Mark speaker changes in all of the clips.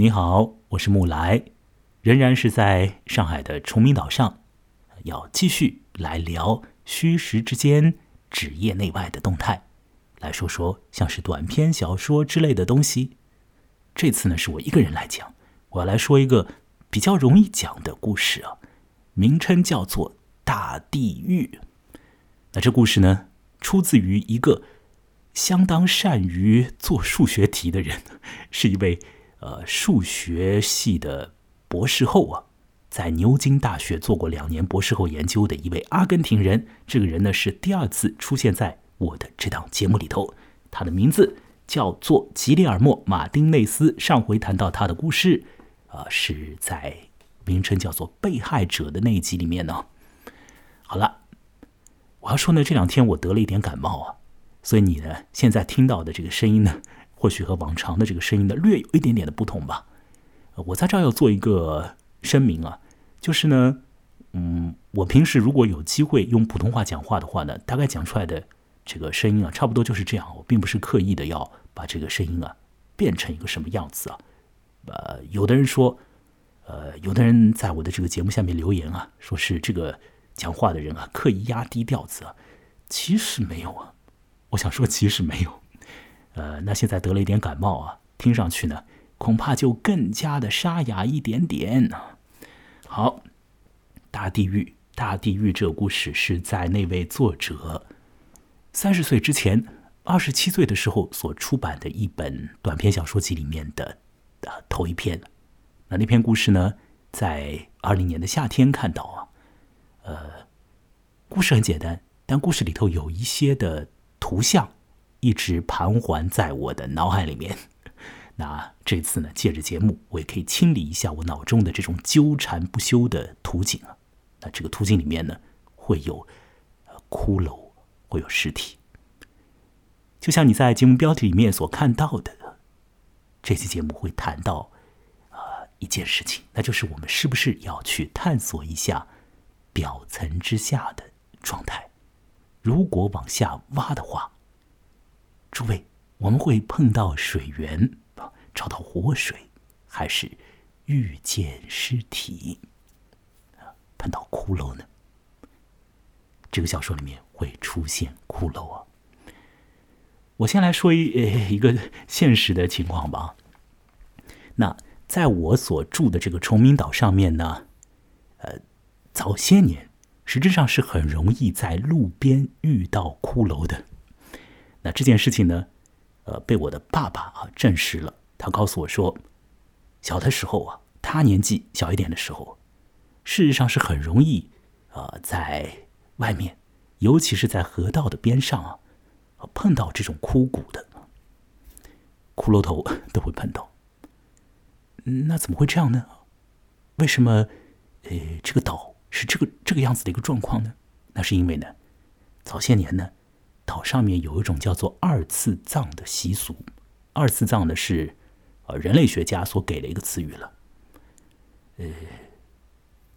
Speaker 1: 你好，我是木来，仍然是在上海的崇明岛上，要继续来聊虚实之间、纸业内外的动态，来说说像是短篇小说之类的东西。这次呢，是我一个人来讲，我要来说一个比较容易讲的故事啊，名称叫做《大地狱》。那这故事呢，出自于一个相当善于做数学题的人，是一位。呃，数学系的博士后啊，在牛津大学做过两年博士后研究的一位阿根廷人。这个人呢是第二次出现在我的这档节目里头。他的名字叫做吉列尔莫·马丁内斯。上回谈到他的故事，啊，是在名称叫做《被害者》的那一集里面呢。好了，我要说呢，这两天我得了一点感冒啊，所以你呢现在听到的这个声音呢。或许和往常的这个声音呢略有一点点的不同吧。我在这儿要做一个声明啊，就是呢，嗯，我平时如果有机会用普通话讲话的话呢，大概讲出来的这个声音啊，差不多就是这样。我并不是刻意的要把这个声音啊变成一个什么样子啊。呃，有的人说，呃，有的人在我的这个节目下面留言啊，说是这个讲话的人啊刻意压低调子啊，其实没有啊。我想说，其实没有。呃，那现在得了一点感冒啊，听上去呢，恐怕就更加的沙哑一点点。好，大地狱，大地狱这个故事是在那位作者三十岁之前，二十七岁的时候所出版的一本短篇小说集里面的呃头一篇。那那篇故事呢，在二零年的夏天看到啊，呃，故事很简单，但故事里头有一些的图像。一直盘桓在我的脑海里面。那这次呢，借着节目，我也可以清理一下我脑中的这种纠缠不休的图景啊。那这个图景里面呢，会有骷髅，会有尸体。就像你在节目标题里面所看到的，这期节目会谈到啊一件事情，那就是我们是不是要去探索一下表层之下的状态？如果往下挖的话。诸位，我们会碰到水源啊，找到活水，还是遇见尸体啊，碰到骷髅呢？这个小说里面会出现骷髅啊。我先来说一呃一个现实的情况吧。那在我所住的这个崇明岛上面呢，呃，早些年实质上是很容易在路边遇到骷髅的。那这件事情呢，呃，被我的爸爸啊证实了。他告诉我说，小的时候啊，他年纪小一点的时候，事实上是很容易啊，在外面，尤其是在河道的边上啊，碰到这种枯骨的骷髅头都会碰到。那怎么会这样呢？为什么呃这个岛是这个这个样子的一个状况呢？那是因为呢，早些年呢。岛上面有一种叫做二次葬的习俗，二次葬呢是呃人类学家所给的一个词语了。呃，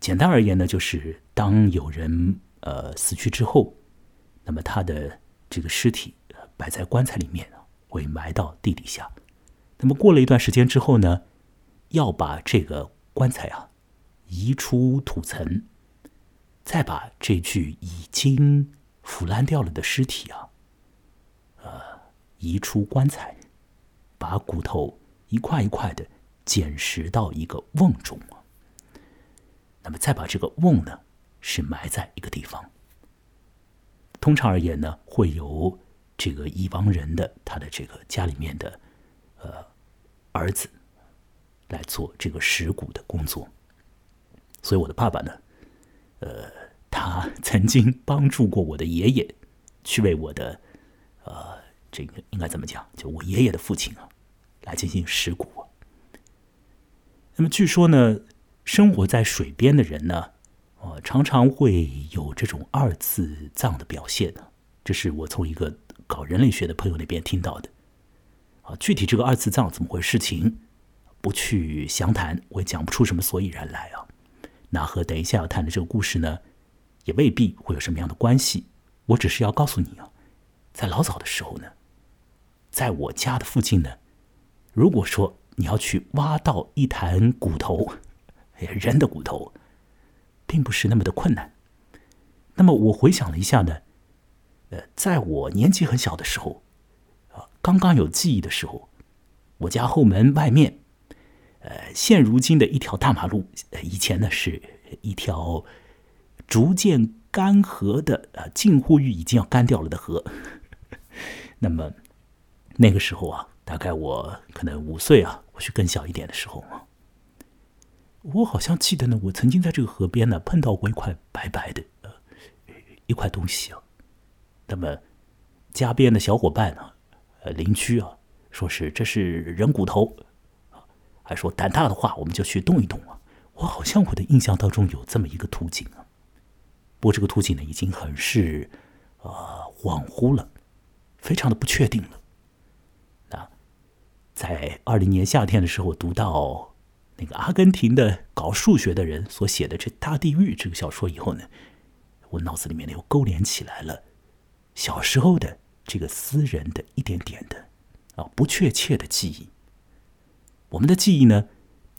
Speaker 1: 简单而言呢，就是当有人呃死去之后，那么他的这个尸体摆在棺材里面会埋到地底下。那么过了一段时间之后呢，要把这个棺材啊移出土层，再把这具已经。腐烂掉了的尸体啊，呃，移出棺材，把骨头一块一块的捡拾到一个瓮中。那么再把这个瓮呢，是埋在一个地方。通常而言呢，会由这个已亡人的他的这个家里面的呃儿子来做这个拾骨的工作。所以我的爸爸呢，呃。他曾经帮助过我的爷爷，去为我的，呃，这个应该怎么讲？就我爷爷的父亲啊，来进行尸骨。那么据说呢，生活在水边的人呢，呃，常常会有这种二次葬的表现呢。这是我从一个搞人类学的朋友那边听到的。啊，具体这个二次葬怎么回事情，不去详谈，我也讲不出什么所以然来啊。那和等一下要谈的这个故事呢？也未必会有什么样的关系，我只是要告诉你啊，在老早的时候呢，在我家的附近呢，如果说你要去挖到一坛骨头，人的骨头，并不是那么的困难。那么我回想了一下呢，呃，在我年纪很小的时候，啊，刚刚有记忆的时候，我家后门外面，呃，现如今的一条大马路，以前呢是一条逐渐干涸的，呃，近乎于已经要干掉了的河。那么那个时候啊，大概我可能五岁啊，或许更小一点的时候啊，我好像记得呢，我曾经在这个河边呢碰到过一块白白的呃。一块东西啊，那么家边的小伙伴呢，呃，邻居啊，说是这是人骨头，还说胆大的话，我们就去动一动啊。我好像我的印象当中有这么一个图景啊，不过这个图景呢，已经很是呃恍惚了，非常的不确定了。那在二零年夏天的时候，读到那个阿根廷的搞数学的人所写的这《大地狱》这个小说以后呢。我脑子里面呢又勾连起来了小时候的这个私人的一点点的啊不确切的记忆。我们的记忆呢，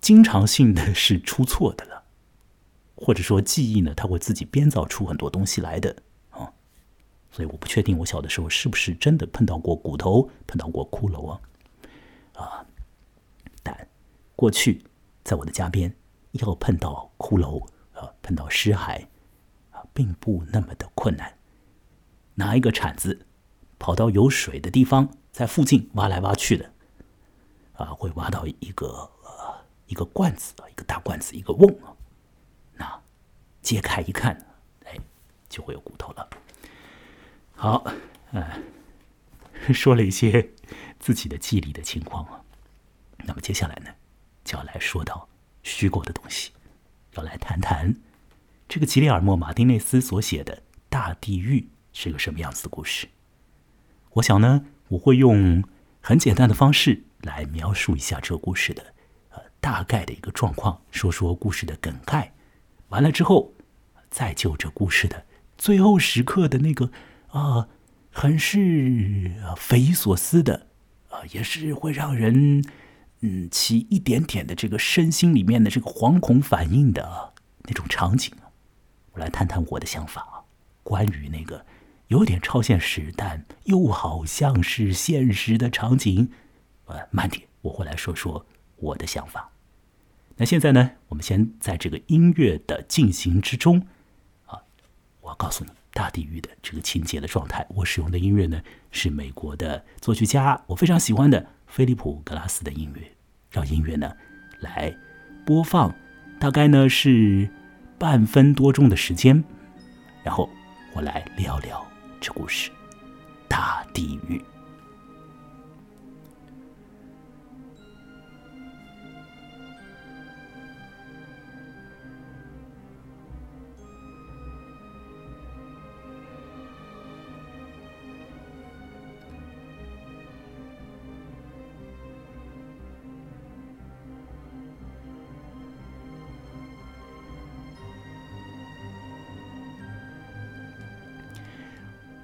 Speaker 1: 经常性的是出错的了，或者说记忆呢，它会自己编造出很多东西来的啊。所以我不确定我小的时候是不是真的碰到过骨头，碰到过骷髅啊啊。但过去在我的家边要碰到骷髅啊，碰到尸骸啊。并不那么的困难，拿一个铲子，跑到有水的地方，在附近挖来挖去的，啊，会挖到一个呃一个罐子啊一个大罐子，一个瓮啊，揭开一看，哎，就会有骨头了。好，嗯，说了一些自己的记忆的情况啊，那么接下来呢，就要来说到虚构的东西，要来谈谈。这个吉列尔莫·马丁内斯所写的《大地狱》是个什么样子的故事？我想呢，我会用很简单的方式来描述一下这个故事的呃大概的一个状况，说说故事的梗概。完了之后，再就这故事的最后时刻的那个啊，很是匪夷所思的啊，也是会让人嗯起一点点的这个身心里面的这个惶恐反应的那种场景。我来谈谈我的想法啊，关于那个有点超现实但又好像是现实的场景。呃，慢点，我会来说说我的想法。那现在呢，我们先在这个音乐的进行之中啊，我要告诉你大地狱的这个情节的状态。我使用的音乐呢是美国的作曲家我非常喜欢的菲利普·格拉斯的音乐，让音乐呢来播放，大概呢是。半分多钟的时间，然后我来聊聊这故事《大地狱》。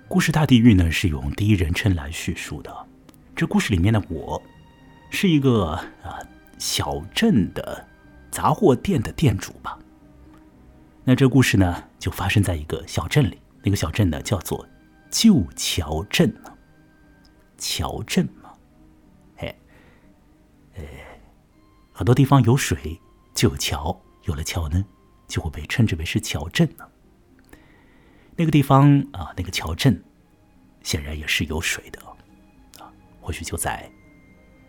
Speaker 1: 故事《大地狱》呢是用第一人称来叙述的。这故事里面的我，是一个啊小镇的杂货店的店主吧。那这故事呢就发生在一个小镇里，那个小镇呢叫做旧桥镇呢桥镇嘛，哎，呃，很多地方有水就有桥，有了桥呢就会被称之为是桥镇呢。那个地方啊，那个桥镇，显然也是有水的啊，或许就在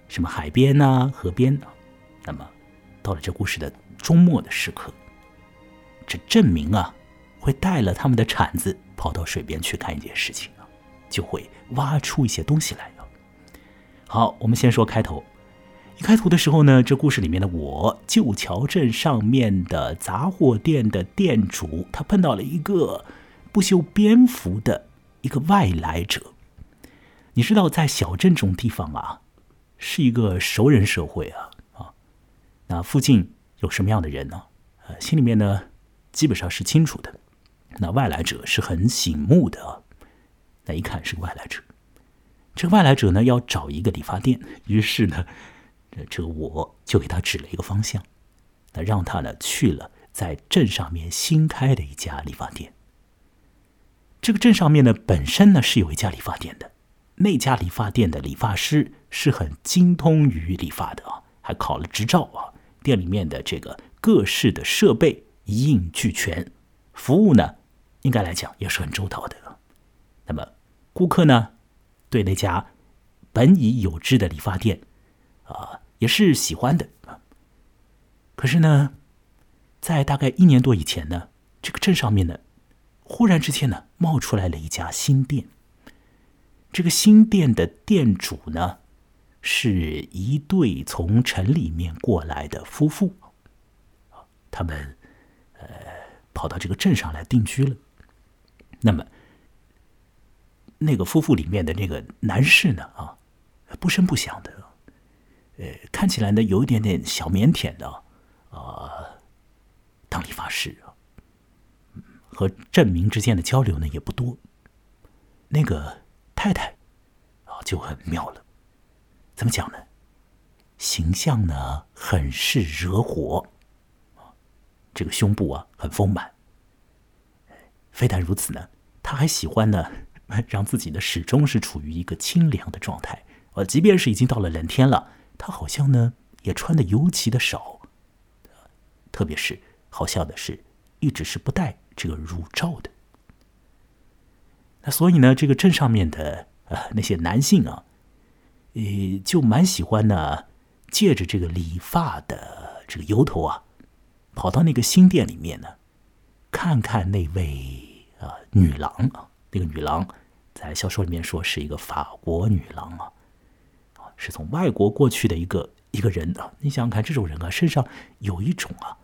Speaker 1: 什么海边呐、河边呐。那么，到了这故事的终末的时刻，这镇民啊，会带了他们的铲子跑到水边去干一件事情啊，就会挖出一些东西来啊。好，我们先说开头。一开头的时候呢，这故事里面的我，旧桥镇上面的杂货店的店主，他碰到了一个。不修边幅的一个外来者，你知道，在小镇这种地方啊，是一个熟人社会啊啊，那附近有什么样的人呢？呃，心里面呢基本上是清楚的。那外来者是很醒目的啊，那一看是个外来者。这个外来者呢要找一个理发店，于是呢这这个我就给他指了一个方向，那让他呢去了在镇上面新开的一家理发店。这个镇上面呢本身呢是有一家理发店的，那家理发店的理发师是很精通于理发的啊，还考了执照啊。店里面的这个各式的设备一应俱全，服务呢应该来讲也是很周到的。那么顾客呢对那家本已有之的理发店啊也是喜欢的啊。可是呢，在大概一年多以前呢，这个镇上面呢。忽然之间呢，冒出来了一家新店。这个新店的店主呢，是一对从城里面过来的夫妇，他们呃跑到这个镇上来定居了。那么，那个夫妇里面的那个男士呢，啊，不声不响的，呃，看起来呢有一点点小腼腆的，啊，当理发师。和镇民之间的交流呢也不多。那个太太啊就很妙了，怎么讲呢？形象呢很是惹火，这个胸部啊很丰满。非但如此呢，他还喜欢呢让自己呢始终是处于一个清凉的状态。呃，即便是已经到了冷天了，他好像呢也穿的尤其的少，特别是好笑的是，一直是不戴。这个乳罩的，那所以呢，这个镇上面的呃那些男性啊，呃，就蛮喜欢呢，借着这个理发的这个由头啊，跑到那个新店里面呢，看看那位啊女郎啊，那个女郎在小说里面说是一个法国女郎啊，啊，是从外国过去的一个一个人啊，你想想看，这种人啊，身上有一种啊。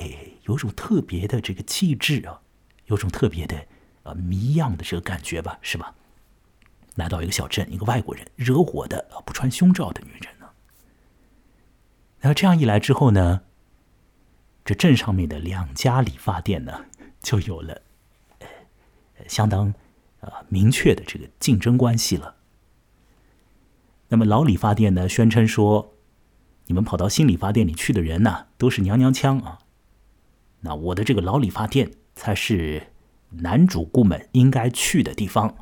Speaker 1: 哎，有种特别的这个气质啊，有种特别的呃迷样的这个感觉吧，是吧？来到一个小镇，一个外国人惹火的啊，不穿胸罩的女人呢。那这样一来之后呢，这镇上面的两家理发店呢，就有了呃相当啊明确的这个竞争关系了。那么老理发店呢，宣称说，你们跑到新理发店里去的人呢，都是娘娘腔啊。那我的这个老理发店才是男主顾们应该去的地方。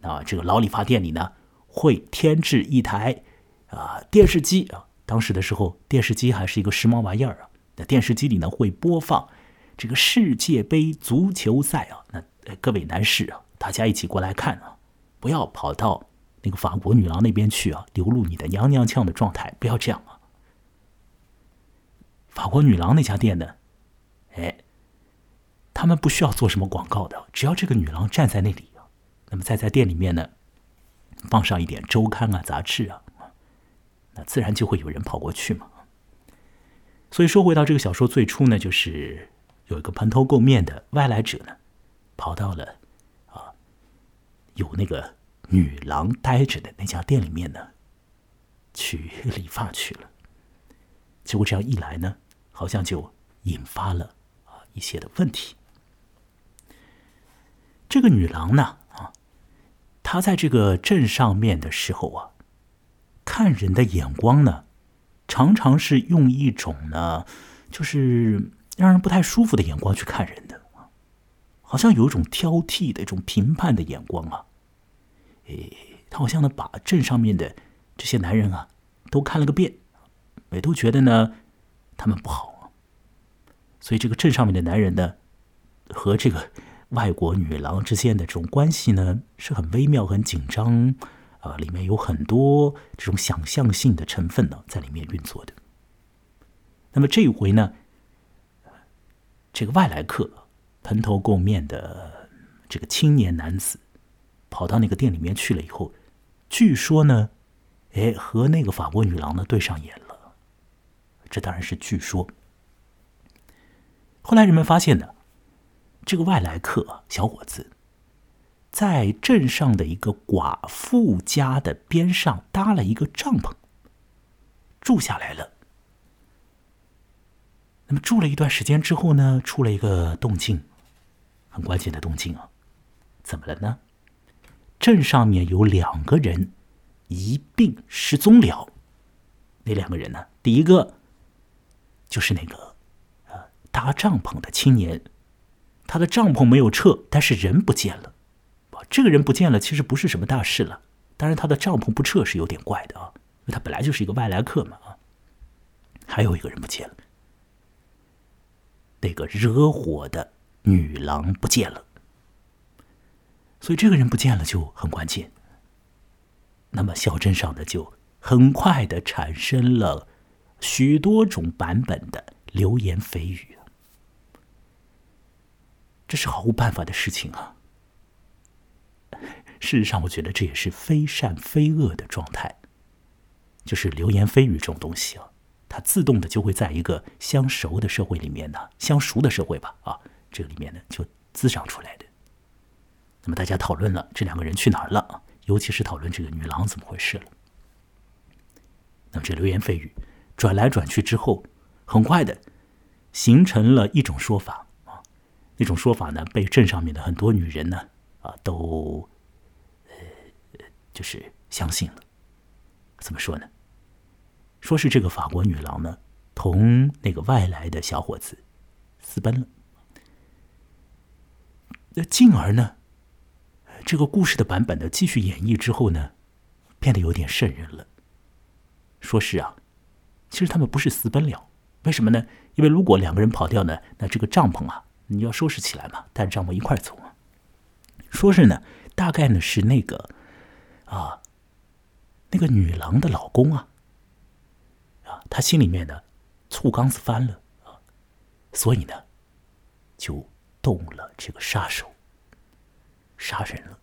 Speaker 1: 那这个老理发店里呢，会添置一台啊电视机啊。当时的时候，电视机还是一个时髦玩意儿啊。那电视机里呢，会播放这个世界杯足球赛啊。那各位男士啊，大家一起过来看啊，不要跑到那个法国女郎那边去啊，流露你的娘娘腔的状态，不要这样啊。法国女郎那家店呢？哎，他们不需要做什么广告的，只要这个女郎站在那里啊，那么再在店里面呢，放上一点周刊啊、杂志啊，那自然就会有人跑过去嘛。所以说回到这个小说最初呢，就是有一个蓬头垢面的外来者呢，跑到了啊有那个女郎待着的那家店里面呢，去理发去了。结果这样一来呢，好像就引发了。一些的问题。这个女郎呢，啊，她在这个镇上面的时候啊，看人的眼光呢，常常是用一种呢，就是让人不太舒服的眼光去看人的，好像有一种挑剔的一种评判的眼光啊。诶，他好像呢，把镇上面的这些男人啊，都看了个遍，也都觉得呢，他们不好。所以，这个镇上面的男人呢，和这个外国女郎之间的这种关系呢，是很微妙、很紧张，啊，里面有很多这种想象性的成分呢，在里面运作的。那么这一回呢，这个外来客，蓬头垢面的这个青年男子，跑到那个店里面去了以后，据说呢，哎，和那个法国女郎呢对上眼了。这当然是据说。后来人们发现呢，这个外来客小伙子，在镇上的一个寡妇家的边上搭了一个帐篷，住下来了。那么住了一段时间之后呢，出了一个动静，很关键的动静啊！怎么了呢？镇上面有两个人一并失踪了，那两个人呢？第一个就是那个搭帐篷的青年，他的帐篷没有撤，但是人不见了。这个人不见了，其实不是什么大事了。当然，他的帐篷不撤是有点怪的啊，因为他本来就是一个外来客嘛啊。还有一个人不见了，那个惹火的女郎不见了。所以这个人不见了就很关键。那么小镇上的就很快的产生了许多种版本的流言蜚语，这是毫无办法的事情啊。事实上，我觉得这也是非善非恶的状态，就是流言蜚语这种东西啊，它自动的就会在一个相熟的社会里面呢，相熟的社会吧啊，这个里面呢就滋长出来的。那么大家讨论了这两个人去哪儿了，尤其是讨论这个女郎怎么回事了。那么这流言蜚语转来转去之后，很快的形成了一种说法，那种说法呢被镇上面的很多女人呢啊都呃就是相信了。怎么说呢？说是这个法国女郎呢同那个外来的小伙子私奔了，那进而呢？这个故事的版本呢，继续演绎之后呢，变得有点瘆人了。说是啊，其实他们不是私奔了，为什么呢？因为如果两个人跑掉呢，那这个帐篷啊，你要收拾起来嘛，带着帐篷一块走啊。说是呢，大概呢是那个啊，那个女郎的老公啊，啊，他心里面呢醋缸子翻了啊，所以呢，就动了这个杀手。杀人了，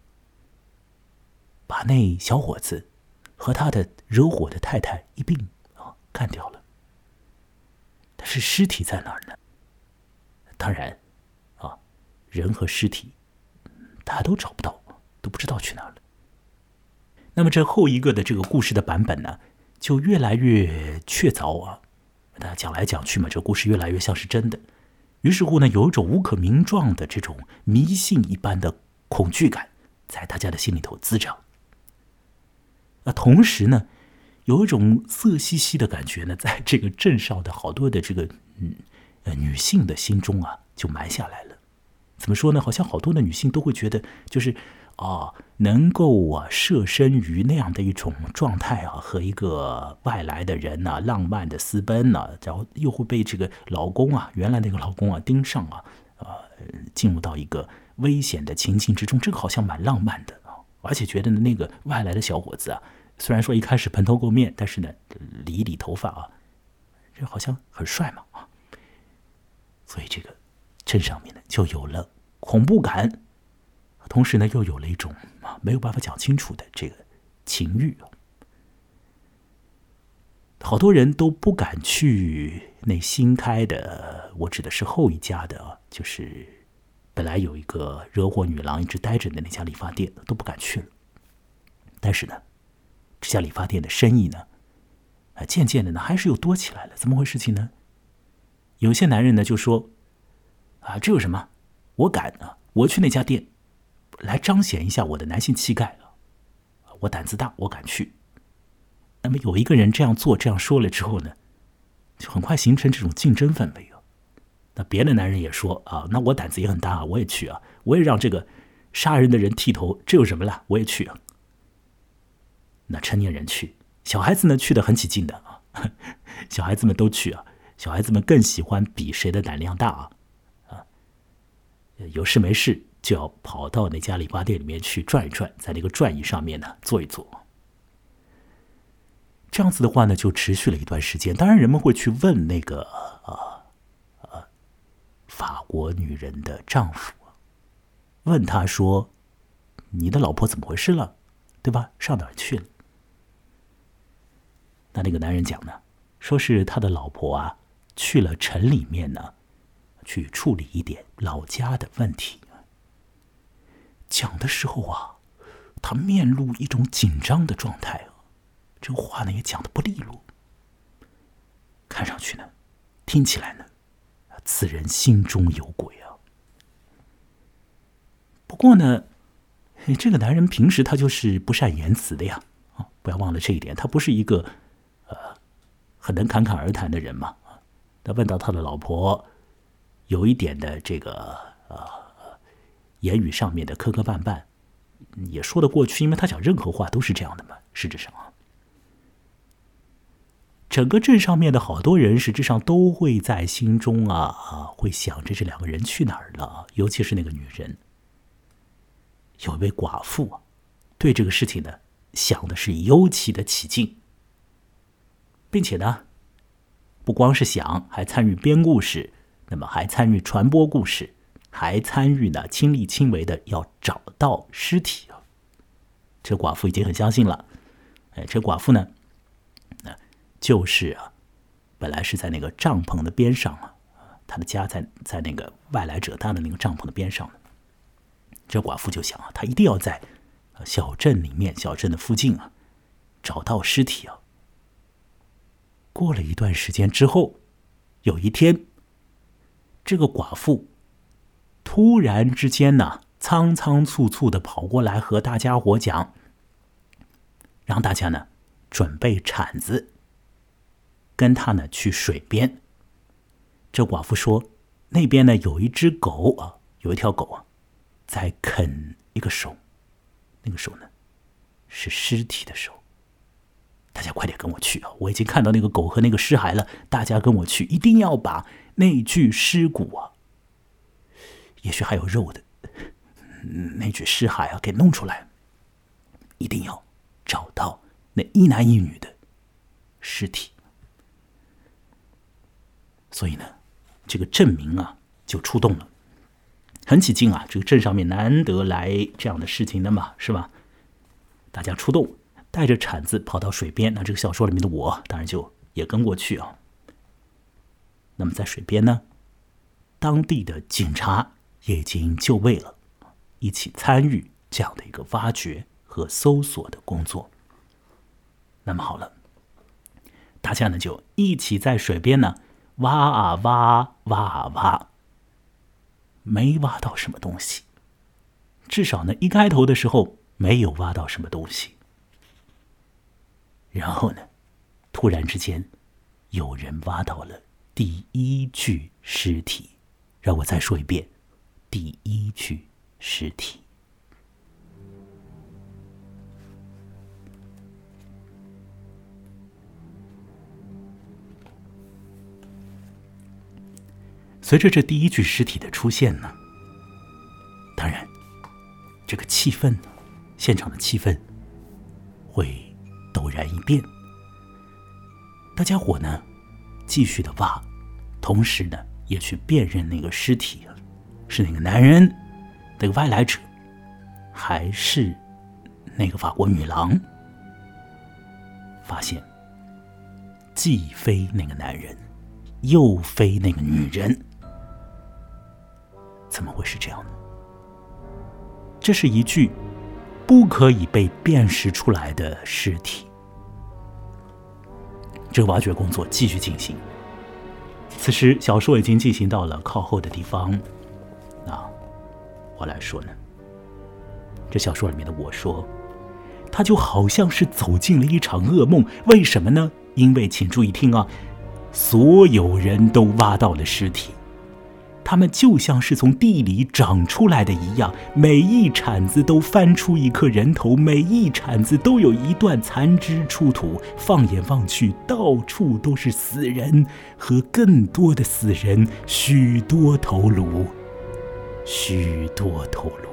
Speaker 1: 把那小伙子和他的惹火的太太一并啊干掉了。但是尸体在哪儿呢？当然，人和尸体大家都找不到，都不知道去哪了。那么这后一个的这个故事的版本呢，就越来越确凿啊。大家讲来讲去嘛，这故事越来越像是真的。于是乎呢，有一种无可名状的这种迷信一般的。恐惧感在大家的心里头滋长，那同时呢，有一种色兮兮的感觉呢，在这个镇上的好多的这个嗯呃女性的心中啊，就埋下来了。怎么说呢？好像好多的女性都会觉得，就是啊，能够啊设身于那样的一种状态啊，和一个外来的人呐，浪漫的私奔呐，然后又会被这个老公啊，原来那个老公啊盯上啊，啊，进入到一个。危险的情境之中，这个好像蛮浪漫的啊！而且觉得呢，那个外来的小伙子啊，虽然说一开始蓬头垢面，但是呢，理理头发啊，这好像很帅嘛啊！所以这个镇上面呢，就有了恐怖感，同时呢，又有了一种啊没有办法讲清楚的这个情欲啊。好多人都不敢去那新开的，我指的是后一家的，就是。本来有一个惹火女郎一直待着的那家理发店都不敢去了，但是呢，这家理发店的生意呢，啊，渐渐的呢还是又多起来了。怎么回事情呢？有些男人呢就说：“啊，这有什么？我敢啊！我去那家店，来彰显一下我的男性气概！我胆子大，我敢去。”那么有一个人这样做、这样说了之后呢，就很快形成这种竞争氛围。那别的男人也说啊，那我胆子也很大啊，我也去啊，我也让这个杀人的人剃头，这有什么了？我也去啊。那成年人去，小孩子呢去的很起劲的啊，小孩子们都去啊，小孩子们更喜欢比谁的胆量大啊，有事没事就要跑到那家理发店里面去转一转，在那个转椅上面呢坐一坐。这样子的话呢，就持续了一段时间。当然，人们会去问那个啊。法国女人的丈夫问他说：“你的老婆怎么回事了？对吧？上哪儿去了？”那那个男人讲呢，说是他的老婆啊去了城里面呢，去处理一点老家的问题。讲的时候啊，他面露一种紧张的状态啊，这话呢也讲的不利落，看上去呢，听起来呢。此人心中有鬼啊！不过呢，这个男人平时他就是不善言辞的呀。啊，不要忘了这一点，他不是一个呃很能侃侃而谈的人嘛。他问到他的老婆有一点的这个呃言语上面的磕磕绊绊，也说得过去，因为他讲任何话都是这样的嘛。实质上啊，整个镇上面的好多人，实质上都会在心中啊啊，会想着这两个人去哪儿了，尤其是那个女人。有一位寡妇啊，对这个事情呢，想的是尤其的起劲，并且呢，不光是想，还参与编故事，那么还参与传播故事，还参与呢亲力亲为的要找到尸体啊。这寡妇已经很相信了，哎，这寡妇呢，那就是啊，本来是在那个帐篷的边上啊，他的家在在那个外来者搭的那个帐篷的边上这寡妇就想啊，她一定要在小镇里面、小镇的附近啊，找到尸体啊。过了一段时间之后，有一天，这个寡妇突然之间呢，仓仓促促的跑过来和大家伙讲，让大家呢准备铲子，跟他呢去水边。这寡妇说，那边呢有一只狗啊，有一条狗啊。在啃一个手，那个手呢，是尸体的手。大家快点跟我去啊！我已经看到那个狗和那个尸骸了。大家跟我去，一定要把那具尸骨啊，也许还有肉的那具尸骸啊给弄出来。一定要找到那一男一女的尸体。所以呢，这个镇民啊就出动了。很起劲啊！这个镇上面难得来这样的事情的嘛，是吧？大家出动，带着铲子跑到水边。那这个小说里面的我，当然就也跟过去啊。那么在水边呢，当地的警察也已经就位了，一起参与这样的一个挖掘和搜索的工作。那么好了，大家呢就一起在水边呢挖啊挖，挖啊挖。没挖到什么东西，至少呢，一开头的时候没有挖到什么东西。然后呢，突然之间，有人挖到了第一具尸体。让我再说一遍，第一具尸体。随着这第一具尸体的出现呢，当然，这个气氛呢，现场的气氛会陡然一变。大家伙呢，继续的挖，同时呢，也去辨认那个尸体是那个男人，那个外来者，还是那个法国女郎。发现，既非那个男人，又非那个女人。怎么会是这样呢？这是一具不可以被辨识出来的尸体。这挖掘工作继续进行。此时，小说已经进行到了靠后的地方。那我来说呢？这小说里面的我说，他就好像是走进了一场噩梦。为什么呢？因为，请注意听啊，所有人都挖到了尸体。他们就像是从地里长出来的一样，每一铲子都翻出一颗人头，每一铲子都有一段残肢出土。放眼望去，到处都是死人和更多的死人，许多头颅，许多头颅。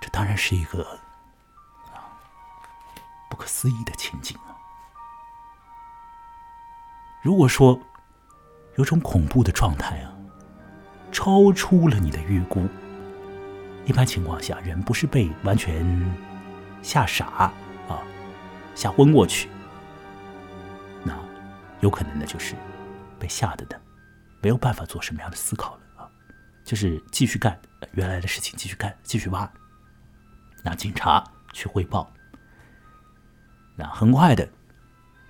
Speaker 1: 这当然是一个不可思议的情景啊！如果说有种恐怖的状态啊，超出了你的预估，一般情况下，人不是被完全吓傻啊，吓昏过去，那有可能的就是被吓得的，没有办法做什么样的思考了啊，就是继续干原来的事情，继续干，继续挖。那警察去汇报，那很快的。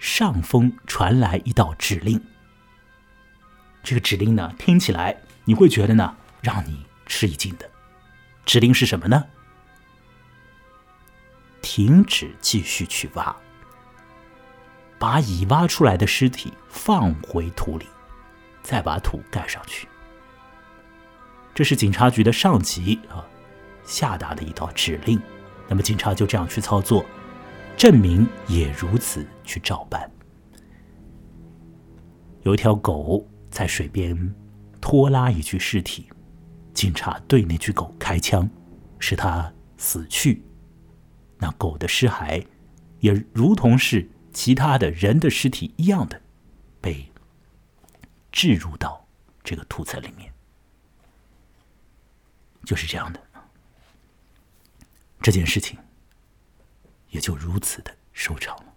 Speaker 1: 上风传来一道指令，这个指令呢，听起来你会觉得呢，让你吃一惊的。指令是什么呢？停止继续去挖，把已挖出来的尸体放回土里，再把土盖上去。这是警察局的上级啊下达的一道指令。那么警察就这样去操作，证明也如此去照办。有一条狗在水边拖拉一具尸体，警察对那具狗开枪，使它死去。那狗的尸骸也如同是其他的人的尸体一样的，被置入到这个土层里面，就是这样的。这件事情也就如此的收场了。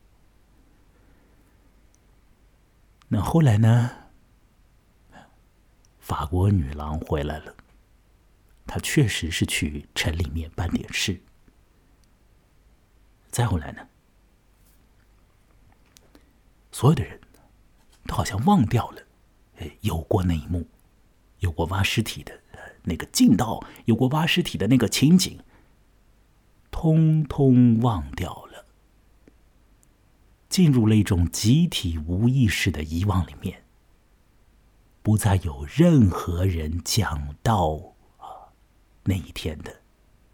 Speaker 1: 那后来呢？法国女郎回来了，她确实是去城里面办点事。再后来呢？所有的人都好像忘掉了，哎有过那一幕，有过挖尸体的那个劲道，有过挖尸体的那个情景。通通忘掉了，进入了一种集体无意识的遗忘里面，不再有任何人讲到啊那一天的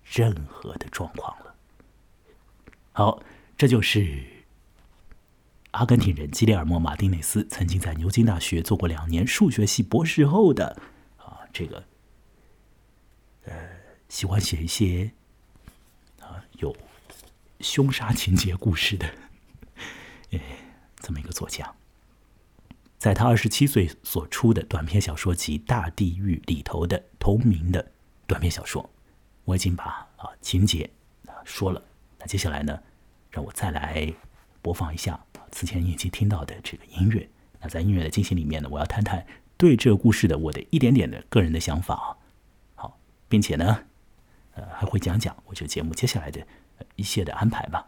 Speaker 1: 任何的状况了。好，这就是阿根廷人基列尔莫·马丁内斯曾经在牛津大学做过两年数学系博士后的啊这个呃喜欢写一些。有凶杀情节故事的，呃，这么一个作家，在他二十七岁所出的短篇小说集《大地狱》里头的同名的短篇小说，我已经把啊情节啊说了。那接下来呢，让我再来播放一下此前已经听到的这个音乐。那在音乐的进行里面呢，我要谈谈对这个故事的我的一点点的个人的想法啊。好，并且呢。呃，还会讲讲我这个节目接下来的一些的安排吧。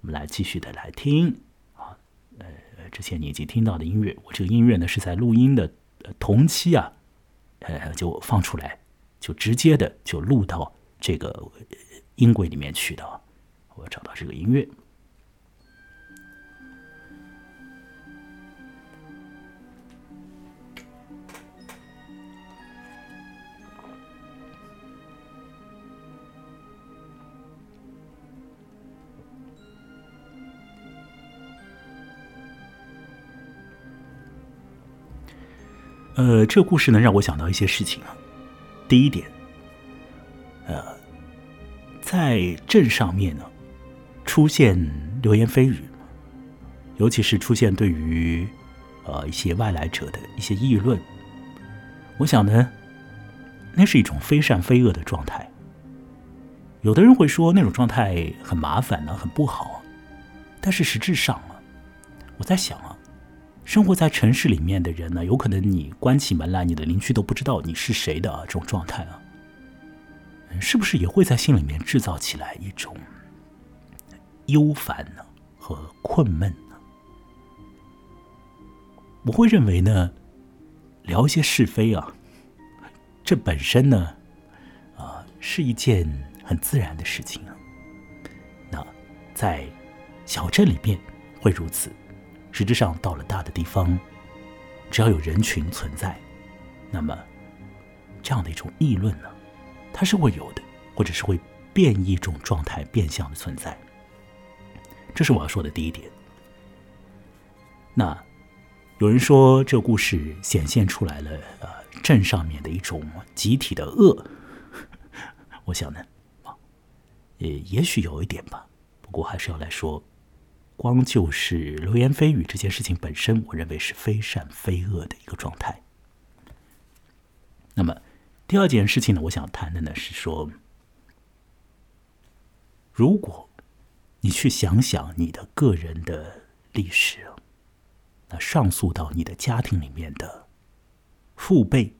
Speaker 1: 我们来继续的来听啊，呃，之前你已经听到的音乐，我这个音乐呢是在录音的同期啊，呃，就放出来，就直接的就录到这个音轨里面去的。我找到这个音乐。呃，这故事呢，让我想到一些事情啊。第一点，呃，在镇上面呢，出现流言蜚语，尤其是出现对于呃一些外来者的一些议论，我想呢，那是一种非善非恶的状态。有的人会说那种状态很麻烦呢，很不好，但是实质上啊，我在想啊。生活在城市里面的人呢，有可能你关起门来，你的邻居都不知道你是谁的啊这种状态啊，是不是也会在心里面制造起来一种忧烦呢和困闷呢？我会认为呢，聊一些是非啊，这本身呢，啊，是一件很自然的事情啊。那在小镇里面会如此。实质上，到了大的地方，只要有人群存在，那么这样的一种议论呢，它是会有的，或者是会变一种状态、变相的存在。这是我要说的第一点。那有人说，这个故事显现出来了，呃，镇上面的一种集体的恶。我想呢，啊，也也许有一点吧，不过还是要来说。光就是流言蜚语这件事情本身，我认为是非善非恶的一个状态。那么第二件事情呢，我想谈的呢是说，如果你去想想你的个人的历史，那上溯到你的家庭里面的父辈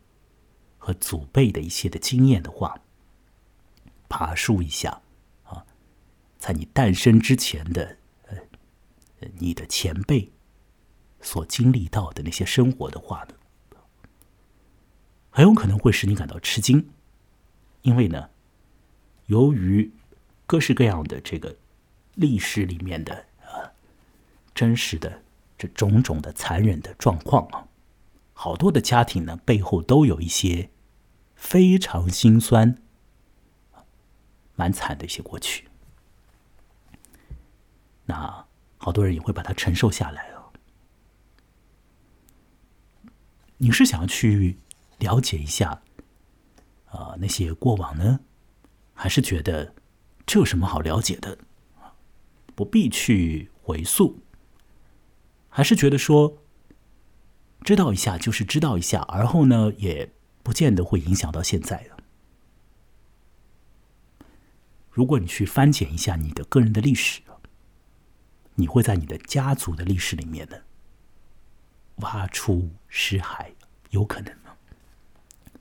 Speaker 1: 和祖辈的一些的经验的话，爬梳一下啊，在你诞生之前的。你的前辈所经历到的那些生活的话呢，很有可能会使你感到吃惊，因为呢，由于各式各样的这个历史里面的啊真实的这种种的残忍的状况啊，好多的家庭呢背后都有一些非常心酸、蛮惨的一些过去。那好多人也会把它承受下来啊。你是想要去了解一下啊那些过往呢，还是觉得这有什么好了解的不必去回溯，还是觉得说知道一下就是知道一下，而后呢也不见得会影响到现在了。如果你去翻检一下你的个人的历史。你会在你的家族的历史里面呢，挖出尸骸，有可能吗，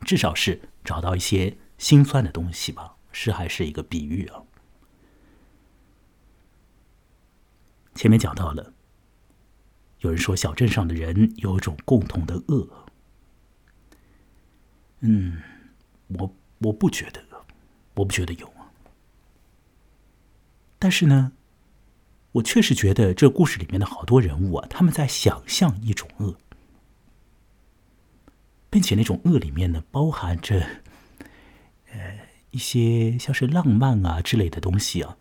Speaker 1: 至少是找到一些心酸的东西吧。尸骸是一个比喻啊。前面讲到了，有人说小镇上的人有一种共同的恶，嗯，我我不觉得，我不觉得有啊，但是呢。我确实觉得这故事里面的好多人物啊，他们在想象一种恶，并且那种恶里面呢，包含着呃一些像是浪漫啊之类的东西啊，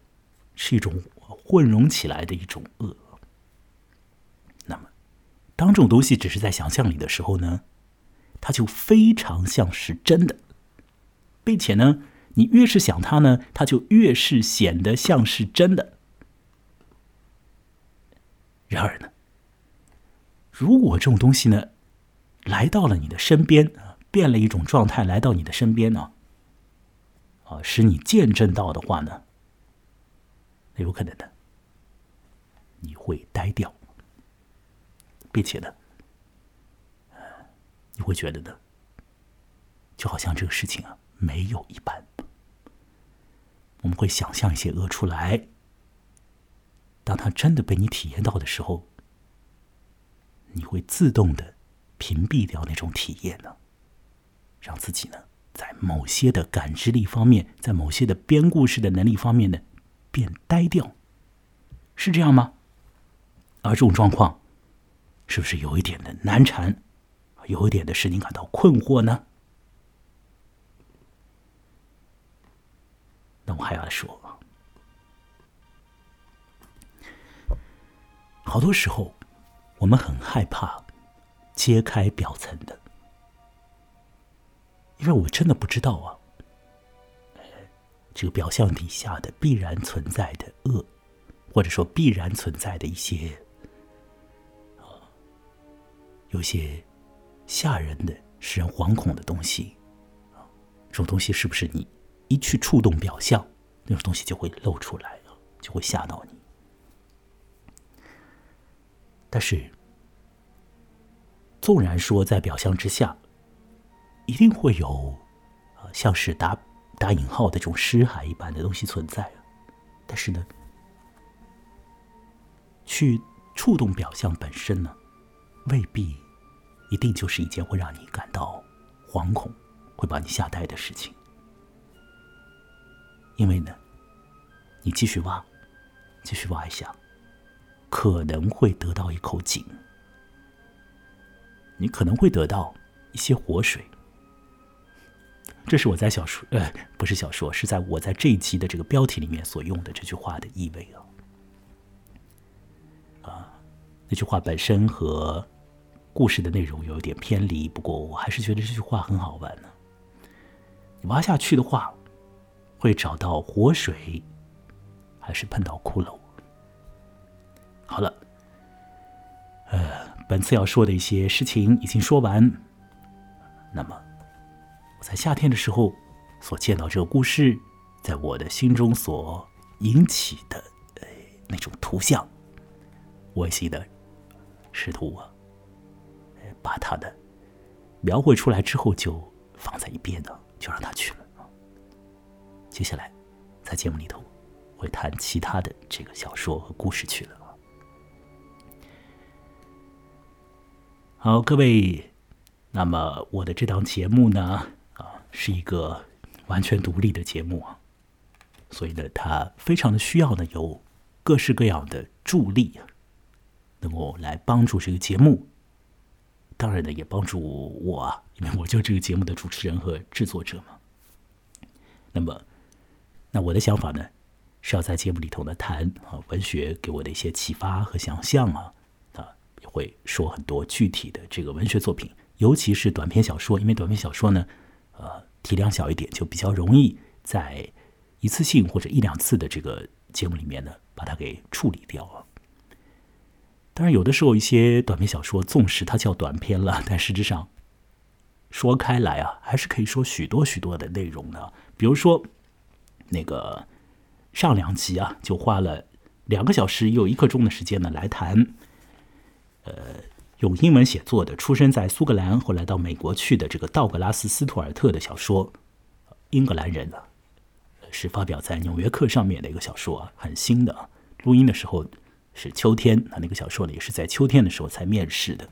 Speaker 1: 是一种混融起来的一种恶。那么，当这种东西只是在想象里的时候呢，它就非常像是真的，并且呢，你越是想它呢，它就越是显得像是真的。然而呢，如果这种东西呢，来到了你的身边啊，变了一种状态来到你的身边呢，啊，使你见证到的话呢，那有可能的，你会呆掉，并且呢，你会觉得呢，就好像这个事情啊没有一般，我们会想象一些恶出来。当他真的被你体验到的时候，你会自动的屏蔽掉那种体验呢，让自己呢在某些的感知力方面，在某些的编故事的能力方面呢变呆掉，是这样吗？而这种状况是不是有一点的难缠，有一点的使你感到困惑呢？那我还要说。好多时候，我们很害怕揭开表层的，因为我真的不知道啊，这个表象底下的必然存在的恶，或者说必然存在的一些啊，有些吓人的、使人惶恐的东西，这种东西是不是你一去触动表象，那种东西就会露出来了，就会吓到你？但是，纵然说在表象之下，一定会有啊，像是打打引号的这种尸骸一般的东西存在，但是呢，去触动表象本身呢，未必一定就是一件会让你感到惶恐、会把你吓呆的事情，因为呢，你继续挖，继续挖一下。可能会得到一口井，你可能会得到一些活水。这是我在小说，呃，不是小说，是在我在这一集的这个标题里面所用的这句话的意味啊。啊，那句话本身和故事的内容有一点偏离，不过我还是觉得这句话很好玩呢。你挖下去的话，会找到活水，还是碰到骷髅？好了，呃，本次要说的一些事情已经说完。那么，我在夏天的时候所见到这个故事，在我的心中所引起的呃那种图像，我记得试图啊，把它的描绘出来之后，就放在一边的，就让它去了。接下来，在节目里头会谈其他的这个小说和故事去了。好，各位，那么我的这档节目呢，啊，是一个完全独立的节目啊，所以呢，它非常的需要呢有各式各样的助力，能够来帮助这个节目。当然呢，也帮助我啊，因为我就这个节目的主持人和制作者嘛。那么，那我的想法呢，是要在节目里头呢谈啊文学给我的一些启发和想象啊，会说很多具体的这个文学作品，尤其是短篇小说，因为短篇小说呢，呃体量小一点，就比较容易在一次性或者一两次的这个节目里面呢把它给处理掉啊。当然，有的时候一些短篇小说，纵使它叫短篇了，但实质上说开来啊，还是可以说许多许多的内容的。比如说，那个上两集啊，就花了两个小时又一刻钟的时间呢，来谈，呃，用英文写作的，出生在苏格兰，后来到美国去的这个道格拉斯·斯图尔特的小说，英格兰人啊，是发表在《纽约客》上面的一个小说啊，很新的啊。录音的时候。是秋天，那那个小说呢，也是在秋天的时候才面世的。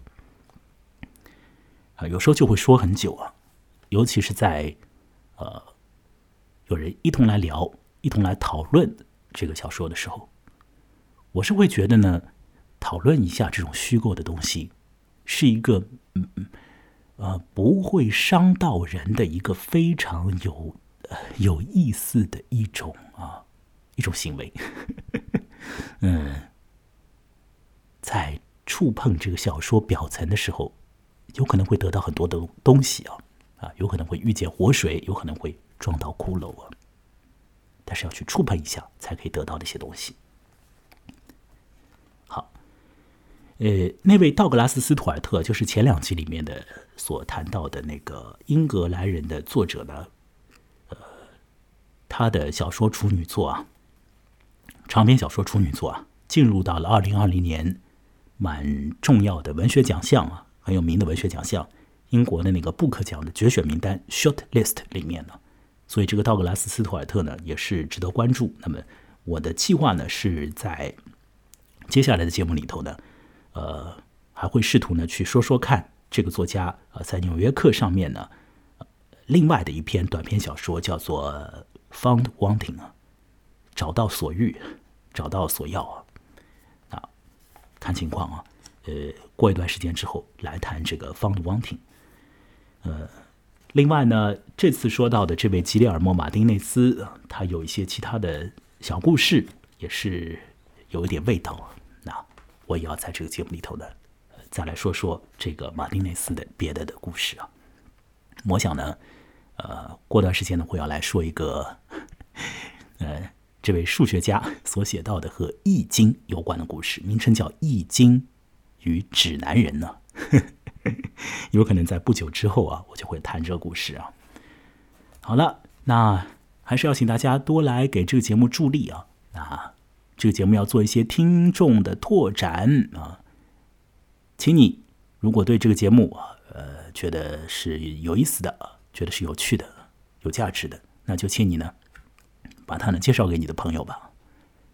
Speaker 1: 啊，有时候就会说很久啊，尤其是在呃有人一同来聊、一同来讨论这个小说的时候，我是会觉得呢，讨论一下这种虚构的东西，是一个嗯呃不会伤到人的一个非常有有意思的一种啊一种行为，嗯。在触碰这个小说表层的时候，有可能会得到很多的东西啊啊，有可能会遇见活水，有可能会撞到骷髅啊。但是要去触碰一下，才可以得到那些东西。好，呃，那位道格拉斯·斯图尔特，就是前两集里面的所谈到的那个英格兰人的作者呢，呃，他的小说处女作啊，长篇小说处女作啊，进入到了二零二零年。蛮重要的文学奖项啊，很有名的文学奖项，英国的那个布克奖的决选名单 （short list） 里面呢，所以这个道格拉斯·斯图尔特呢也是值得关注。那么我的计划呢是在接下来的节目里头呢，呃，还会试图呢去说说看这个作家呃在《纽约客》上面呢，另外的一篇短篇小说叫做《Found Wanting》啊，找到所欲，找到所要啊。看情况啊，呃，过一段时间之后来谈这个《Found Wanting》。呃，另外呢，这次说到的这位吉列尔莫·马丁内斯，他有一些其他的小故事，也是有一点味道啊。我也要在这个节目里头呢，再来说说这个马丁内斯的别的的故事啊。我想呢，呃，过段时间呢，我要来说一个，呃。这位数学家所写到的和《易经》有关的故事，名称叫《易经与指南人》呢。有可能在不久之后啊，我就会谈这个故事啊。好了，那还是要请大家多来给这个节目助力啊。那这个节目要做一些听众的拓展啊，请你如果对这个节目，呃，觉得是有意思的，觉得是有趣的、有价值的，那就请你呢。把它呢介绍给你的朋友吧，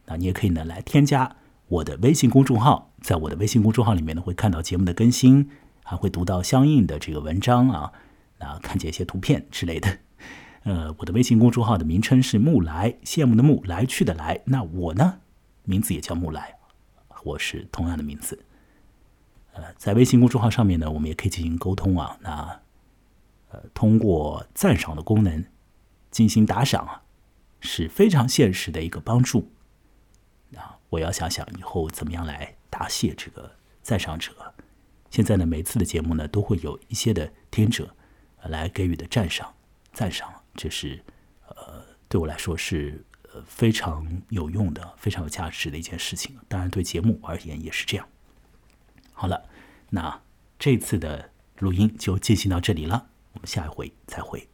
Speaker 1: 那你也可以呢来添加我的微信公众号，在我的微信公众号里面呢会看到节目的更新，还会读到相应的这个文章啊，那看见一些图片之类的。呃，我的微信公众号的名称是木来，羡慕的木，来去的来。那我呢，名字也叫木来，我是同样的名字。呃，在微信公众号上面呢，我们也可以进行沟通啊。那呃，通过赞赏的功能进行打赏啊。是非常现实的一个帮助，啊，我要想想以后怎么样来答谢这个赞赏者。现在呢，每次的节目呢，都会有一些的听者来给予的赞赏，赞赏，这是呃，对我来说是非常有用的、非常有价值的一件事情。当然，对节目而言也是这样。好了，那这次的录音就进行到这里了，我们下一回再会。